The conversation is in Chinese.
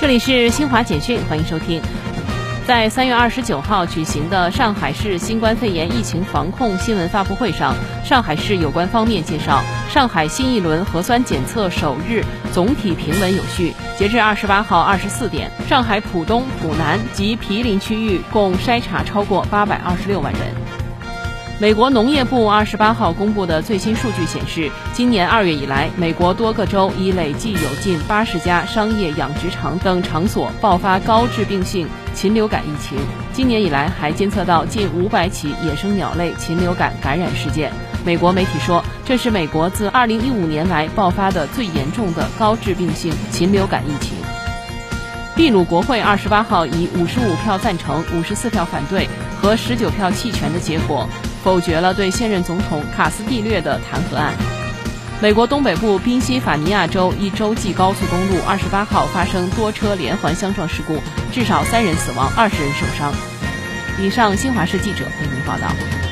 这里是新华简讯，欢迎收听。在三月二十九号举行的上海市新冠肺炎疫情防控新闻发布会上，上海市有关方面介绍，上海新一轮核酸检测首日总体平稳有序。截至二十八号二十四点，上海浦东、浦南及毗邻区域共筛查超过八百二十六万人。美国农业部二十八号公布的最新数据显示，今年二月以来，美国多个州已累计有近八十家商业养殖场等场所爆发高致病性禽流感疫情。今年以来，还监测到近五百起野生鸟类禽流感感染事件。美国媒体说，这是美国自二零一五年来爆发的最严重的高致病性禽流感疫情。秘鲁国会二十八号以五十五票赞成、五十四票反对和十九票弃权的结果。否决了对现任总统卡斯蒂略的弹劾案。美国东北部宾夕法尼亚州一洲际高速公路二十八号发生多车连环相撞事故，至少三人死亡，二十人受伤。以上，新华社记者为您报道。